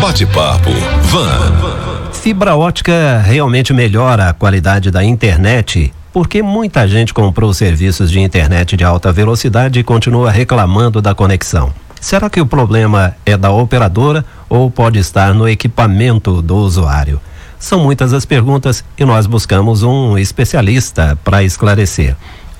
Bate-papo Van. Fibra ótica realmente melhora a qualidade da internet? Porque muita gente comprou serviços de internet de alta velocidade e continua reclamando da conexão. Será que o problema é da operadora ou pode estar no equipamento do usuário? São muitas as perguntas e nós buscamos um especialista para esclarecer.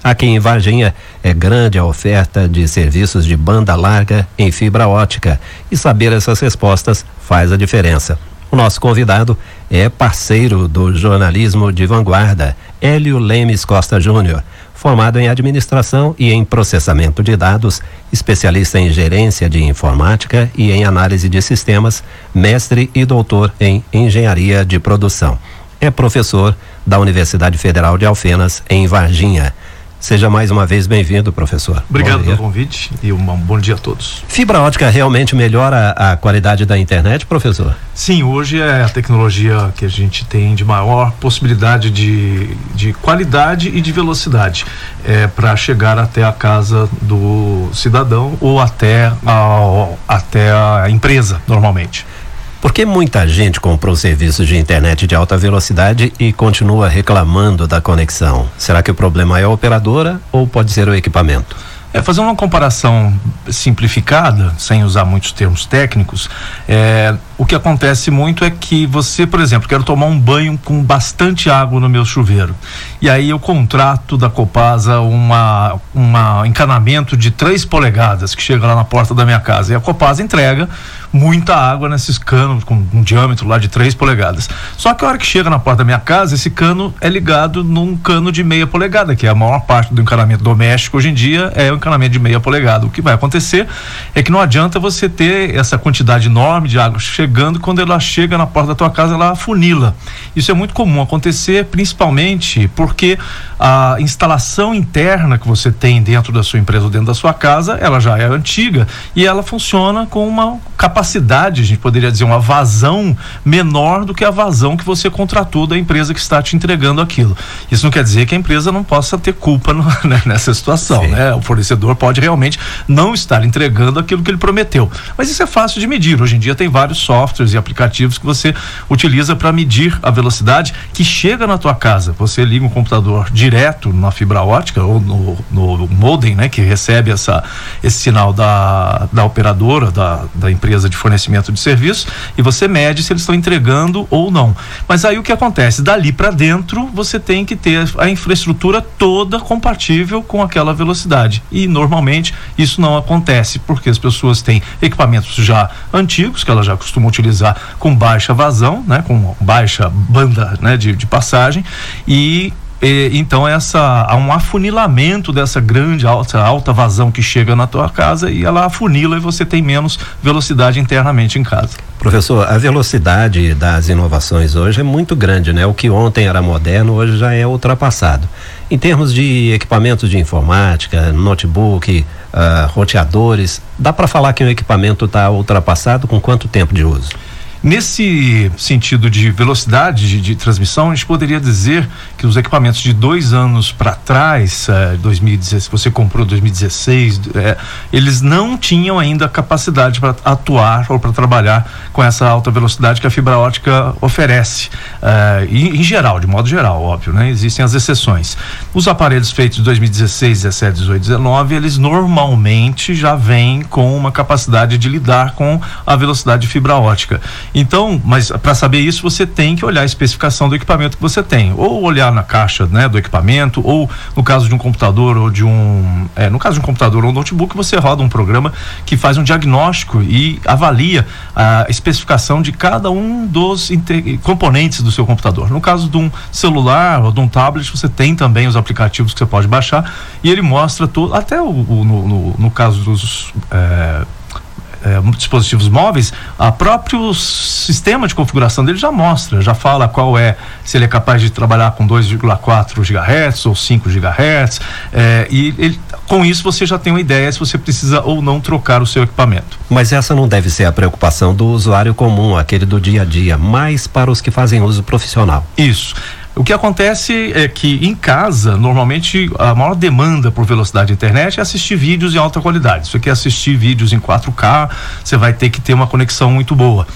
Aqui em Varginha é grande a oferta de serviços de banda larga em fibra ótica e saber essas respostas faz a diferença. O nosso convidado é parceiro do jornalismo de vanguarda, Hélio Lemes Costa Júnior, formado em administração e em processamento de dados, especialista em gerência de informática e em análise de sistemas, mestre e doutor em engenharia de produção. É professor da Universidade Federal de Alfenas, em Varginha. Seja mais uma vez bem-vindo, professor. Obrigado pelo convite e um bom dia a todos. Fibra ótica realmente melhora a qualidade da internet, professor? Sim, hoje é a tecnologia que a gente tem de maior possibilidade de, de qualidade e de velocidade é, para chegar até a casa do cidadão ou até a, até a empresa, normalmente. Por que muita gente comprou serviços de internet de alta velocidade e continua reclamando da conexão? Será que o problema é a operadora ou pode ser o equipamento? É, fazer uma comparação simplificada, sem usar muitos termos técnicos, é, o que acontece muito é que você, por exemplo, quero tomar um banho com bastante água no meu chuveiro. E aí eu contrato da Copasa uma, uma encanamento de 3 polegadas que chega lá na porta da minha casa. E a Copasa entrega muita água nesses canos com um diâmetro lá de 3 polegadas. Só que a hora que chega na porta da minha casa, esse cano é ligado num cano de meia polegada, que é a maior parte do encanamento doméstico hoje em dia é encanamento de meia polegada. O que vai acontecer é que não adianta você ter essa quantidade enorme de água chegando quando ela chega na porta da tua casa, ela afunila. Isso é muito comum acontecer, principalmente porque a instalação interna que você tem dentro da sua empresa ou dentro da sua casa, ela já é antiga e ela funciona com uma capacidade, a gente poderia dizer, uma vazão menor do que a vazão que você contratou da empresa que está te entregando aquilo. Isso não quer dizer que a empresa não possa ter culpa no, né, nessa situação, Sim. né? O fornecedor pode realmente não estar entregando aquilo que ele prometeu. Mas isso é fácil de medir. Hoje em dia tem vários softwares e aplicativos que você utiliza para medir a velocidade que chega na tua casa. Você liga um computador direto na fibra ótica ou no, no modem, né, que recebe essa, esse sinal da, da operadora, da, da empresa de fornecimento de serviço, e você mede se eles estão entregando ou não. Mas aí o que acontece? Dali para dentro, você tem que ter a infraestrutura toda compatível com aquela velocidade. Normalmente isso não acontece, porque as pessoas têm equipamentos já antigos, que elas já costumam utilizar com baixa vazão, né, com baixa banda né, de, de passagem e e, então essa há um afunilamento dessa grande alta, alta vazão que chega na tua casa e ela afunila e você tem menos velocidade internamente em casa. Professor, a velocidade das inovações hoje é muito grande, né? O que ontem era moderno hoje já é ultrapassado. Em termos de equipamentos de informática, notebook, uh, roteadores, dá para falar que o equipamento está ultrapassado com quanto tempo de uso? Nesse sentido de velocidade de, de, transmissão, a gente poderia dizer que os equipamentos de dois anos para trás, é, 2016, você comprou 2016, é, eles não tinham ainda capacidade para atuar ou para trabalhar com essa alta velocidade que a fibra ótica oferece. Em, em, geral, de modo geral, óbvio, né? Existem as exceções. Os aparelhos feitos de 2016, 17, 18, 19, eles normalmente já vêm com uma capacidade de lidar com a velocidade de fibra ótica. Então, mas para saber isso, você tem que olhar a especificação do equipamento que você tem. Ou olhar na caixa né, do equipamento, ou no caso de um computador ou de um. É, no caso de um computador ou um notebook, você roda um programa que faz um diagnóstico e avalia a especificação de cada um dos componentes do seu computador. No caso de um celular ou de um tablet, você tem também os aplicativos que você pode baixar e ele mostra tudo, até o, o no, no, no, caso dos. É, é, dispositivos móveis, a próprio sistema de configuração dele já mostra, já fala qual é, se ele é capaz de trabalhar com 2,4 GHz ou 5 GHz, é, e ele, com isso você já tem uma ideia se você precisa ou não trocar o seu equipamento. Mas essa não deve ser a preocupação do usuário comum, aquele do dia a dia, mais para os que fazem uso profissional. Isso. O que acontece é que em casa, normalmente, a maior demanda por velocidade de internet é assistir vídeos em alta qualidade. Se você quer assistir vídeos em 4K, você vai ter que ter uma conexão muito boa.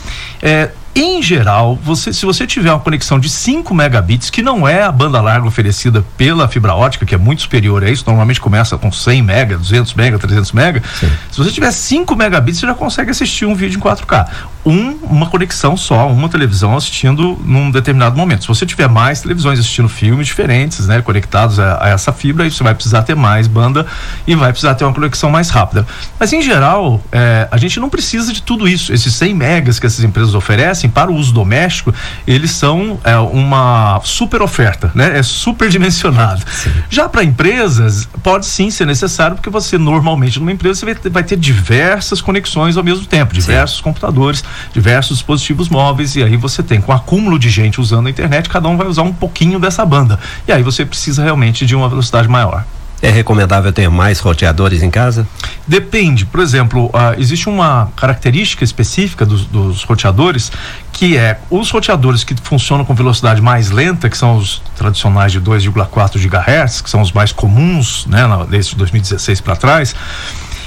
É, em geral, você, se você tiver uma conexão de 5 megabits, que não é a banda larga oferecida pela fibra ótica, que é muito superior a isso, normalmente começa com 100 mega, 200 mega, 300 mega. Sim. Se você tiver 5 megabits, você já consegue assistir um vídeo em 4K. Um, uma conexão só, uma televisão assistindo num determinado momento. Se você tiver mais televisões assistindo filmes diferentes, né, conectados a, a essa fibra, aí você vai precisar ter mais banda e vai precisar ter uma conexão mais rápida. Mas em geral, é, a gente não precisa de tudo isso. Esses 100 megas que essas empresas oferecem assim, para o uso doméstico, eles são é, uma super oferta, né? É super dimensionado. Sim. Já para empresas, pode sim ser necessário, porque você normalmente numa empresa você vai ter, vai ter diversas conexões ao mesmo tempo, diversos sim. computadores, diversos dispositivos móveis, e aí você tem com acúmulo de gente usando a internet, cada um vai usar um pouquinho dessa banda. E aí você precisa realmente de uma velocidade maior. É recomendável ter mais roteadores em casa? Depende. Por exemplo, uh, existe uma característica específica dos, dos, roteadores que é os roteadores que funcionam com velocidade mais lenta, que são os tradicionais de 2,4 GHz, que são os mais comuns, né, desde 2016 para trás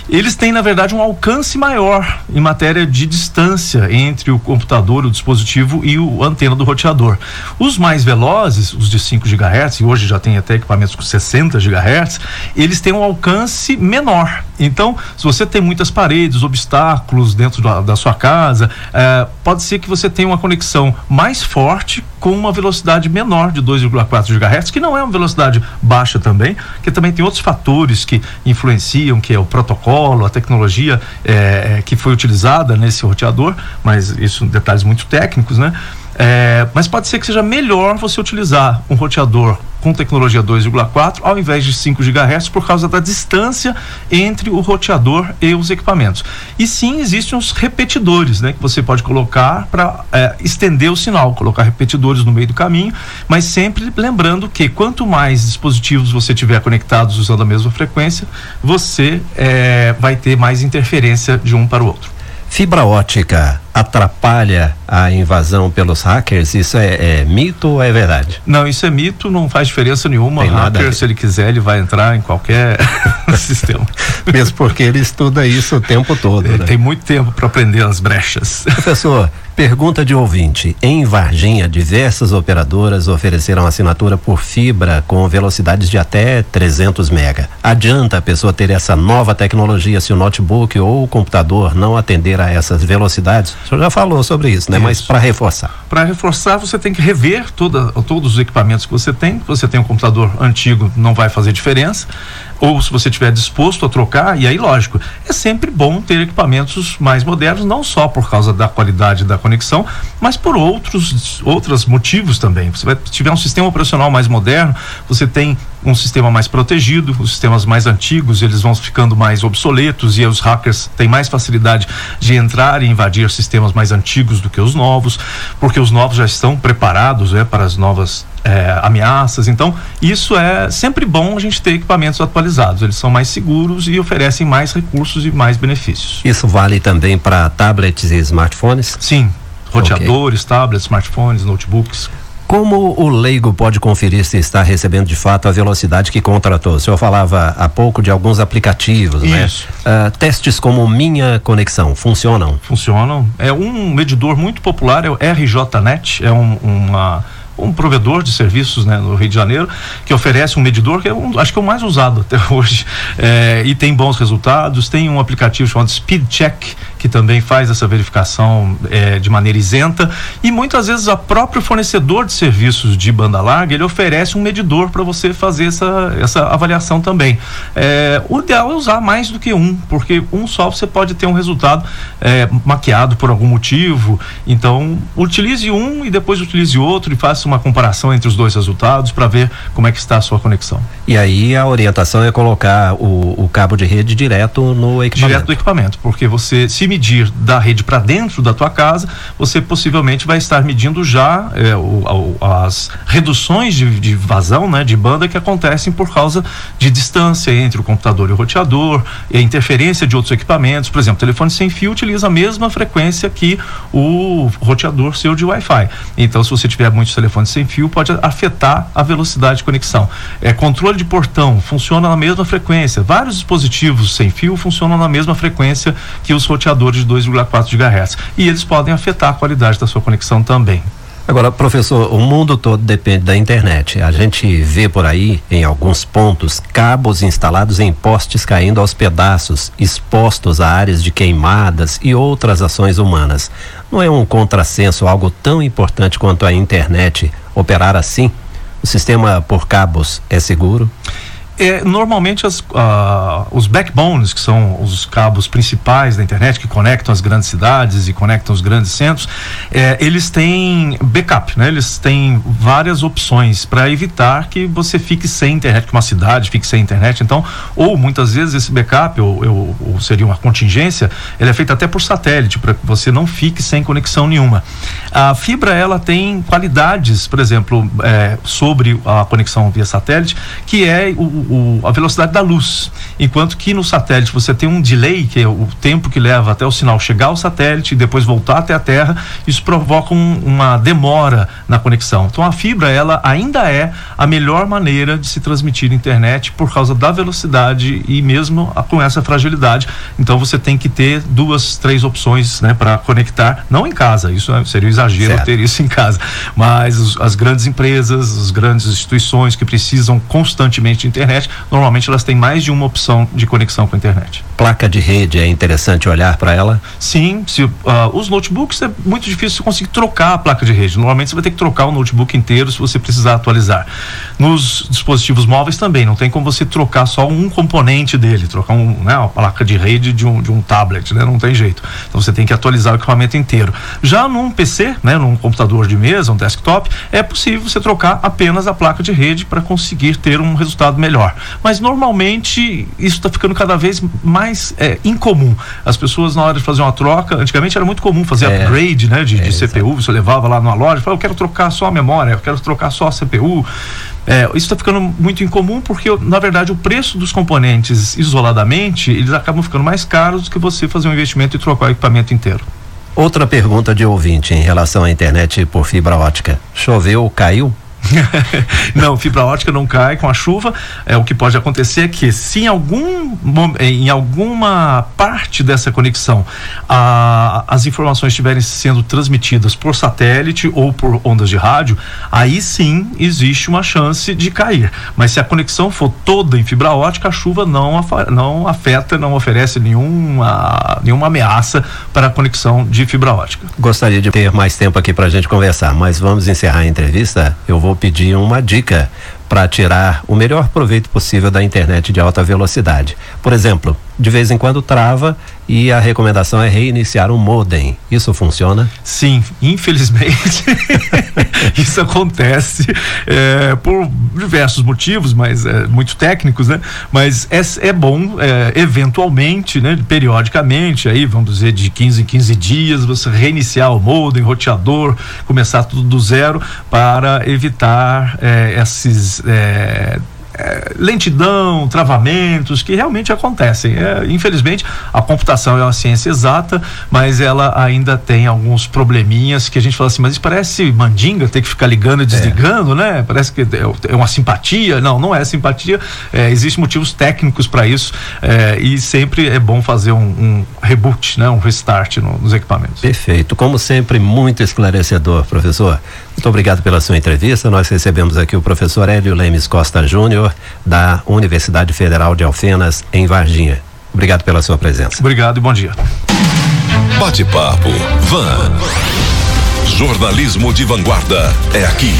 eles têm, na verdade, um alcance maior em matéria de distância entre o computador, o dispositivo e o antena do roteador. Os mais velozes, os de 5 GHz, e hoje já tem até equipamentos com 60 GHz, eles têm um alcance menor. Então, se você tem muitas paredes, obstáculos dentro da, da sua casa, eh, pode ser que você tenha uma conexão mais forte com uma velocidade menor de 2,4 GHz, que não é uma velocidade baixa também, que também tem outros fatores que influenciam, que é o protocolo protocolo, a tecnologia é, é, que foi utilizada nesse roteador, mas isso detalhes muito técnicos, né? É, mas pode ser que seja melhor você utilizar um roteador com tecnologia 2,4 ao invés de 5 GHz por causa da distância entre o roteador e os equipamentos. E sim, existem os repetidores, né, que você pode colocar para é, estender o sinal, colocar repetidores no meio do caminho, mas sempre lembrando que quanto mais dispositivos você tiver conectados usando a mesma frequência, você é, vai ter mais interferência de um para o outro. Fibra ótica atrapalha a invasão pelos hackers? Isso é, é, mito ou é verdade? Não, isso é mito, não faz diferença nenhuma. Tem hacker, se ele quiser, ele vai entrar em qualquer sistema. Mesmo porque ele estuda isso o tempo todo. Né? Tem muito tempo para aprender as brechas. Professor, Pergunta de ouvinte. Em Varginha, diversas operadoras ofereceram assinatura por fibra com velocidades de até 300 mega. Adianta a pessoa ter essa nova tecnologia se o notebook ou o computador não atender a essas velocidades? O senhor já falou sobre isso, né? Isso. Mas para reforçar. Para reforçar, você tem que rever toda, todos os equipamentos que você tem. Você tem um computador antigo, não vai fazer diferença ou se você estiver disposto a trocar, e aí, lógico, é sempre bom ter equipamentos mais modernos, não só por causa da qualidade da conexão, mas por outros outros motivos também. Você vai tiver um sistema operacional mais moderno, você tem um sistema mais protegido, os sistemas mais antigos eles vão ficando mais obsoletos e os hackers têm mais facilidade de entrar e invadir sistemas mais antigos do que os novos, porque os novos já estão preparados né, para as novas é, ameaças. Então, isso é sempre bom a gente ter equipamentos atualizados. Eles são mais seguros e oferecem mais recursos e mais benefícios. Isso vale também para tablets e smartphones? Sim, roteadores, okay. tablets, smartphones, notebooks. Como o leigo pode conferir se está recebendo de fato a velocidade que contratou? O senhor falava há pouco de alguns aplicativos, né? Isso. né? Uh, testes como Minha Conexão funcionam? Funcionam. É um medidor muito popular, é o RJNet, é um, uma um provedor de serviços né, no Rio de Janeiro que oferece um medidor que é um, acho que é o mais usado até hoje é, e tem bons resultados. Tem um aplicativo chamado Speed Check que também faz essa verificação é, de maneira isenta. E muitas vezes a próprio fornecedor de serviços de banda larga ele oferece um medidor para você fazer essa, essa avaliação também. É, o ideal é usar mais do que um porque um só você pode ter um resultado maquiado por algum motivo. Então utilize um e depois utilize outro e faça uma comparação entre os dois resultados para ver como é que está a sua conexão. E aí a orientação é colocar o, o cabo de rede direto no equipamento. Direto do equipamento, porque você se medir da rede para dentro da tua casa, você possivelmente vai estar medindo já é, o, as reduções de, de vazão, né, de banda que acontecem por causa de distância entre o computador e o roteador, e a interferência de outros equipamentos. Por exemplo, telefone sem fio utiliza a mesma frequência que o roteador seu de Wi-Fi. Então, se você tiver muitos telefones telefone sem fio pode afetar a velocidade de conexão. É, controle de portão funciona na mesma frequência. Vários dispositivos sem fio funcionam na mesma frequência que os roteadores de 2,4 GHz. E eles podem afetar a qualidade da sua conexão também. Agora, professor, o mundo todo depende da internet. A gente vê por aí, em alguns pontos, cabos instalados em postes caindo aos pedaços, expostos a áreas de queimadas e outras ações humanas. Não é um contrassenso algo tão importante quanto a internet operar assim? O sistema por cabos é seguro? É, normalmente as, uh, os backbones, que são os cabos principais da internet, que conectam as grandes cidades e conectam os grandes centros, é, eles têm backup, né? Eles têm várias opções para evitar que você fique sem internet, que uma cidade fique sem internet. Então, ou muitas vezes esse backup, ou, ou, ou seria uma contingência, ele é feito até por satélite, para que você não fique sem conexão nenhuma. A fibra, ela tem qualidades, por exemplo, é, sobre a conexão via satélite, que é o o, a velocidade da luz. Enquanto que no satélite você tem um delay, que é o tempo que leva até o sinal chegar ao satélite e depois voltar até a Terra, isso provoca um, uma demora na conexão. Então a fibra, ela ainda é a melhor maneira de se transmitir internet por causa da velocidade e mesmo a, com essa fragilidade. Então você tem que ter duas, três opções né, para conectar, não em casa, isso é, seria um exagero certo. ter isso em casa, mas os, as grandes empresas, as grandes instituições que precisam constantemente de internet internet, normalmente elas têm mais de uma opção de conexão com a internet. Placa de rede, é interessante olhar para ela? Sim, se, uh, os notebooks é muito difícil você conseguir trocar a placa de rede. Normalmente você vai ter que trocar o notebook inteiro se você precisar atualizar. Nos dispositivos móveis também, não tem como você trocar só um componente dele, trocar um, né, uma placa de rede de um, de um tablet, né? Não tem jeito. Então você tem que atualizar o equipamento inteiro. Já num PC, né, num computador de mesa, um desktop, é possível você trocar apenas a placa de rede para conseguir ter um resultado melhor Mas normalmente isso está ficando cada vez mais é, incomum. As pessoas, na hora de fazer uma troca, antigamente era muito comum fazer é. upgrade né, de, é, de CPU, você levava lá numa loja e falava, eu quero trocar só a memória, eu quero trocar só a CPU. É, isso está ficando muito incomum porque, na verdade, o preço dos componentes isoladamente, eles acabam ficando mais caros do que você fazer um investimento e trocar o equipamento inteiro. Outra pergunta de ouvinte em relação à internet por fibra ótica. Choveu, caiu? não, fibra ótica não cai com a chuva. É, o que pode acontecer é que se em, algum, em alguma parte dessa conexão a, as informações estiverem sendo transmitidas por satélite ou por ondas de rádio, aí sim existe uma chance de cair. Mas se a conexão for toda em fibra ótica, a chuva não, não afeta, não oferece nenhuma, nenhuma ameaça para a conexão de fibra ótica. Gostaria de ter mais tempo aqui para a gente conversar, mas vamos encerrar a entrevista. Eu vou pedir uma dica para tirar o melhor proveito possível da internet de alta velocidade. Por exemplo, de vez em quando trava e a recomendação é reiniciar o modem. Isso funciona? Sim, infelizmente isso acontece é, por diversos motivos, mas é, muito técnicos, né? Mas é, é bom, é, eventualmente, né? Periodicamente, aí vamos dizer de 15 em 15 dias, você reiniciar o modem, roteador, começar tudo do zero para evitar é, esses é, é, lentidão, travamentos que realmente acontecem. É, infelizmente, a computação é uma ciência exata, mas ela ainda tem alguns probleminhas que a gente fala assim, mas isso parece mandinga, ter que ficar ligando e desligando, é. né? Parece que é, é uma simpatia. Não, não é simpatia. É, Existem motivos técnicos para isso é, e sempre é bom fazer um, um reboot, né? um restart no, nos equipamentos. Perfeito. Como sempre, muito esclarecedor, professor. Muito obrigado pela sua entrevista. Nós recebemos aqui o professor Hélio Lemes Costa Júnior, da Universidade Federal de Alfenas, em Varginha. Obrigado pela sua presença. Obrigado e bom dia. Bate-papo. Van. Jornalismo de vanguarda é aqui.